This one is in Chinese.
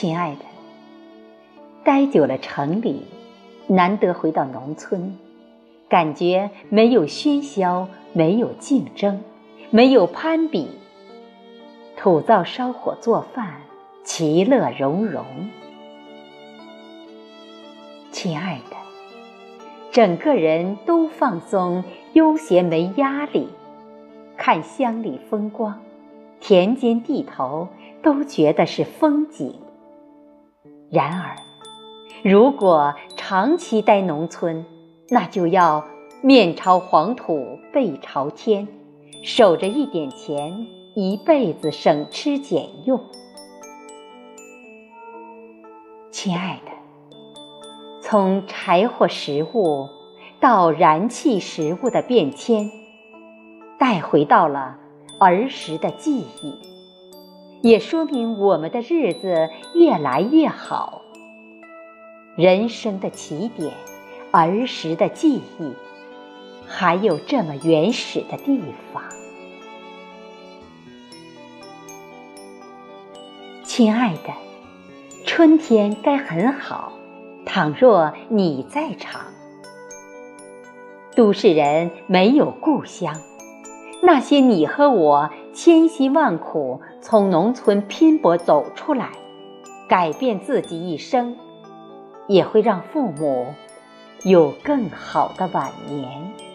亲爱的，待久了城里，难得回到农村，感觉没有喧嚣，没有竞争，没有攀比，土灶烧火做饭，其乐融融。亲爱的，整个人都放松、悠闲，没压力，看乡里风光，田间地头，都觉得是风景。然而，如果长期待农村，那就要面朝黄土背朝天，守着一点钱，一辈子省吃俭用。亲爱的。从柴火食物到燃气食物的变迁，带回到了儿时的记忆，也说明我们的日子越来越好。人生的起点，儿时的记忆，还有这么原始的地方。亲爱的，春天该很好。倘若你在场，都市人没有故乡，那些你和我千辛万苦从农村拼搏走出来，改变自己一生，也会让父母有更好的晚年。